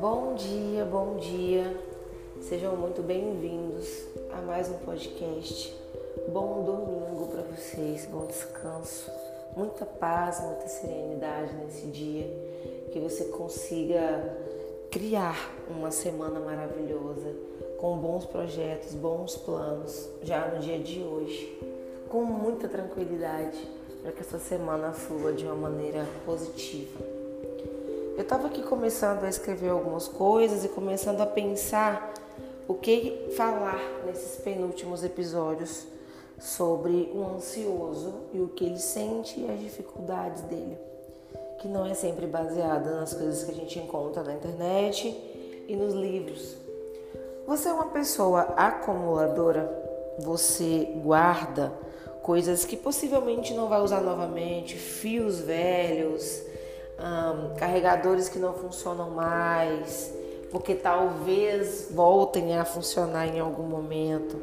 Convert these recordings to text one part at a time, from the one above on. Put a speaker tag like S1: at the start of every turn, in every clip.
S1: Bom dia, bom dia. Sejam muito bem-vindos a mais um podcast. Bom domingo para vocês, bom descanso, muita paz, muita serenidade nesse dia, que você consiga criar uma semana maravilhosa, com bons projetos, bons planos, já no dia de hoje, com muita tranquilidade, para que essa semana flua de uma maneira positiva. Eu estava aqui começando a escrever algumas coisas e começando a pensar o que falar nesses penúltimos episódios sobre o ansioso e o que ele sente e as dificuldades dele, que não é sempre baseada nas coisas que a gente encontra na internet e nos livros. Você é uma pessoa acumuladora? Você guarda coisas que possivelmente não vai usar novamente, fios velhos, carregadores que não funcionam mais, porque talvez voltem a funcionar em algum momento.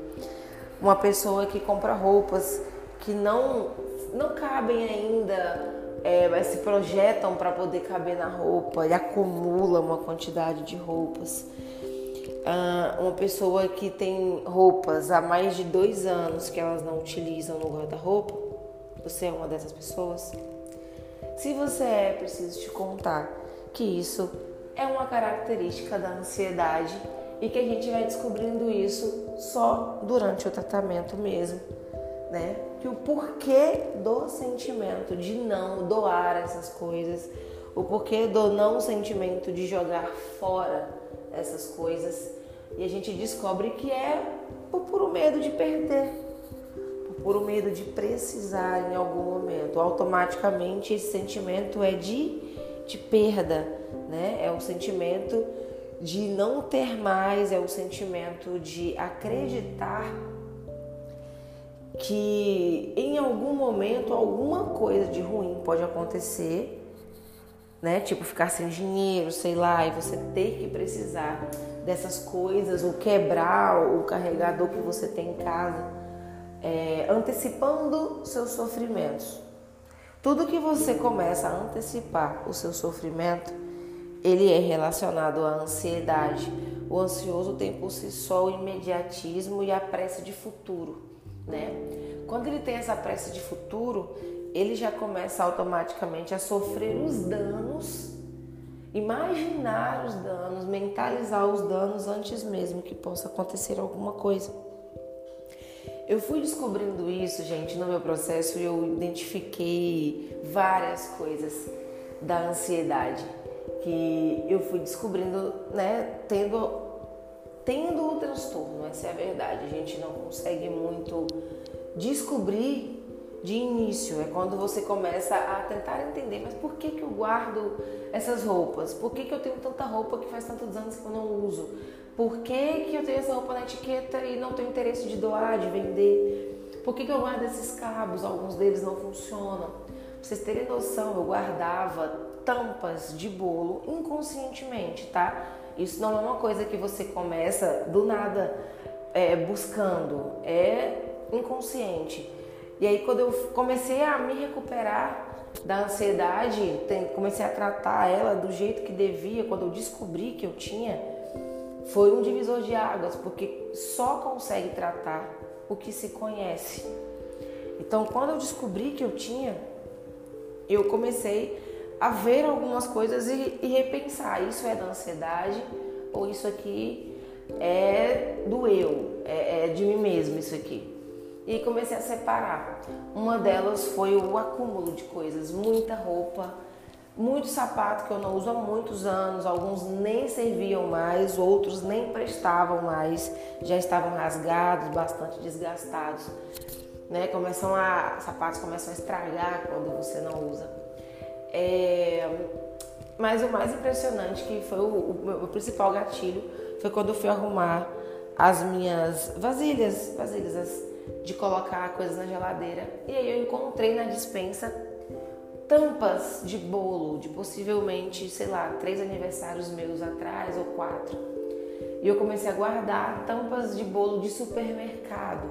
S1: Uma pessoa que compra roupas que não, não cabem ainda, é, mas se projetam para poder caber na roupa e acumula uma quantidade de roupas. Uh, uma pessoa que tem roupas há mais de dois anos que elas não utilizam no guarda-roupa, você é uma dessas pessoas? Se você é, preciso te contar que isso é uma característica da ansiedade e que a gente vai descobrindo isso só durante o tratamento mesmo, né? Que o porquê do sentimento de não doar essas coisas, o porquê do não sentimento de jogar fora essas coisas e a gente descobre que é por puro medo de perder, por puro medo de precisar em algum momento. Automaticamente esse sentimento é de, de perda, né? É o sentimento de não ter mais, é o sentimento de acreditar que em algum momento alguma coisa de ruim pode acontecer né? Tipo ficar sem dinheiro, sei lá, e você ter que precisar dessas coisas, ou quebrar o carregador que você tem em casa, é, antecipando seus sofrimentos. Tudo que você começa a antecipar o seu sofrimento, ele é relacionado à ansiedade. O ansioso tem por si só o imediatismo e a pressa de futuro, né? Quando ele tem essa pressa de futuro, ele já começa automaticamente a sofrer os danos, imaginar os danos, mentalizar os danos antes mesmo que possa acontecer alguma coisa. Eu fui descobrindo isso, gente, no meu processo e eu identifiquei várias coisas da ansiedade que eu fui descobrindo, né, tendo tendo o transtorno, essa é a verdade. A gente não consegue muito descobrir de início, é quando você começa a tentar entender, mas por que, que eu guardo essas roupas? Por que, que eu tenho tanta roupa que faz tantos anos que eu não uso? Por que, que eu tenho essa roupa na etiqueta e não tenho interesse de doar, de vender? Por que, que eu guardo esses cabos? Alguns deles não funcionam. Pra vocês terem noção, eu guardava tampas de bolo inconscientemente, tá? Isso não é uma coisa que você começa do nada é, buscando, é inconsciente. E aí quando eu comecei a me recuperar da ansiedade, comecei a tratar ela do jeito que devia, quando eu descobri que eu tinha, foi um divisor de águas, porque só consegue tratar o que se conhece. Então, quando eu descobri que eu tinha, eu comecei a ver algumas coisas e, e repensar: isso é da ansiedade ou isso aqui é do eu, é, é de mim mesmo, isso aqui e comecei a separar. Uma delas foi o acúmulo de coisas, muita roupa, muito sapato que eu não uso há muitos anos, alguns nem serviam mais, outros nem prestavam mais, já estavam rasgados, bastante desgastados. Né? Começam a, sapatos começam a estragar quando você não usa. É, mas o mais impressionante que foi o, o, o principal gatilho foi quando eu fui arrumar as minhas vasilhas, vasilhas, as de colocar coisas na geladeira. E aí eu encontrei na dispensa tampas de bolo de possivelmente, sei lá, três aniversários meus atrás ou quatro. E eu comecei a guardar tampas de bolo de supermercado,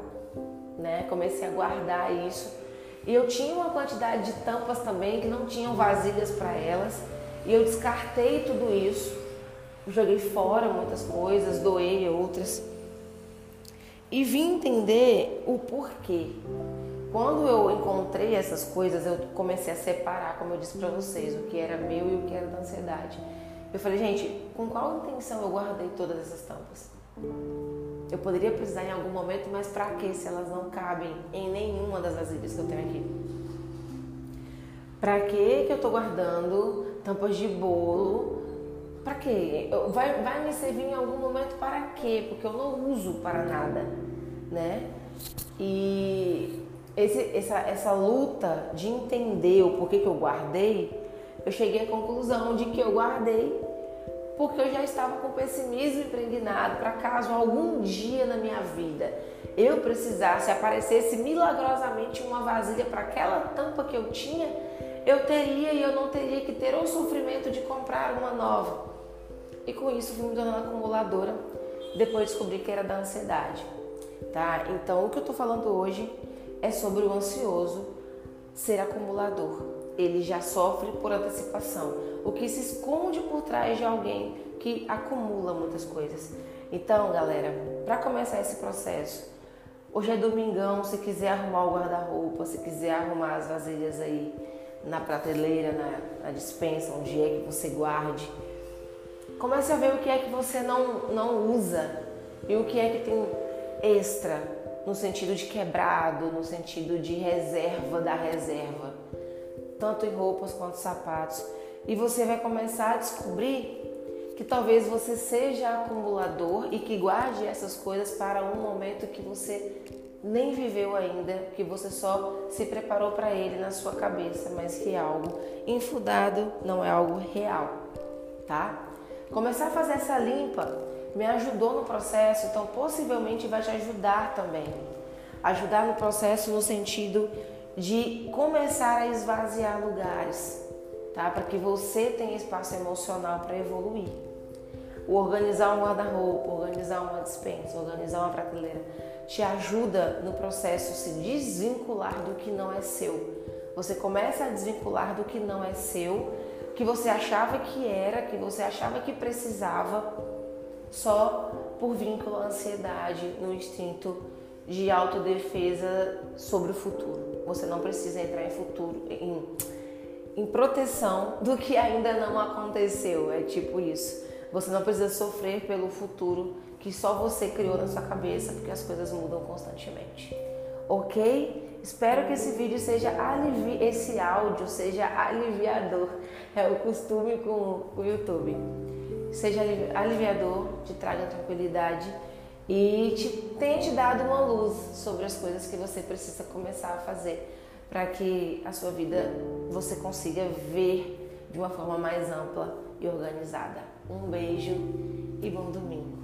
S1: né? Comecei a guardar isso E eu tinha uma quantidade de tampas também que não tinham vasilhas para elas. E eu descartei tudo isso. Joguei fora muitas coisas, doei outras. E vim entender o porquê. Quando eu encontrei essas coisas, eu comecei a separar, como eu disse para vocês, o que era meu e o que era da ansiedade. Eu falei, gente, com qual intenção eu guardei todas essas tampas? Eu poderia precisar em algum momento, mas para que se elas não cabem em nenhuma das vasilhas que eu tenho aqui? Para que que eu estou guardando tampas de bolo? Para que? Vai, vai me servir em algum momento para quê? Porque eu não uso para nada, né? E esse, essa, essa luta de entender o porquê que eu guardei, eu cheguei à conclusão de que eu guardei porque eu já estava com pessimismo impregnado para caso algum dia na minha vida eu precisasse, aparecesse milagrosamente uma vasilha para aquela tampa que eu tinha, eu teria e eu não teria que ter o sofrimento de comprar uma nova. E com isso fui me tornando acumuladora, depois descobri que era da ansiedade. Tá? Então o que eu estou falando hoje é sobre o ansioso ser acumulador ele já sofre por antecipação, o que se esconde por trás de alguém que acumula muitas coisas. Então, galera, para começar esse processo, hoje é domingão, se quiser arrumar o guarda-roupa, se quiser arrumar as vasilhas aí na prateleira, na, na dispensa, onde é que você guarde, comece a ver o que é que você não, não usa e o que é que tem extra, no sentido de quebrado, no sentido de reserva da reserva tanto em roupas quanto sapatos. E você vai começar a descobrir que talvez você seja acumulador e que guarde essas coisas para um momento que você nem viveu ainda, que você só se preparou para ele na sua cabeça, mas que é algo infundado, não é algo real, tá? Começar a fazer essa limpa me ajudou no processo, então possivelmente vai te ajudar também. Ajudar no processo no sentido de começar a esvaziar lugares, tá? Para que você tenha espaço emocional para evoluir. O organizar um guarda-roupa, organizar uma dispensa, organizar uma prateleira te ajuda no processo se desvincular do que não é seu. Você começa a desvincular do que não é seu, que você achava que era, que você achava que precisava, só por vínculo à ansiedade, no instinto de autodefesa sobre o futuro. Você não precisa entrar em futuro, em, em proteção do que ainda não aconteceu. É tipo isso. Você não precisa sofrer pelo futuro que só você criou na sua cabeça, porque as coisas mudam constantemente. Ok? Espero que esse vídeo seja alivi esse áudio seja aliviador. É o costume com o YouTube. Seja aliviador, te traga tranquilidade e te, tenha te dado uma luz sobre as coisas que você precisa começar a fazer para que a sua vida você consiga ver de uma forma mais ampla e organizada. Um beijo e bom domingo.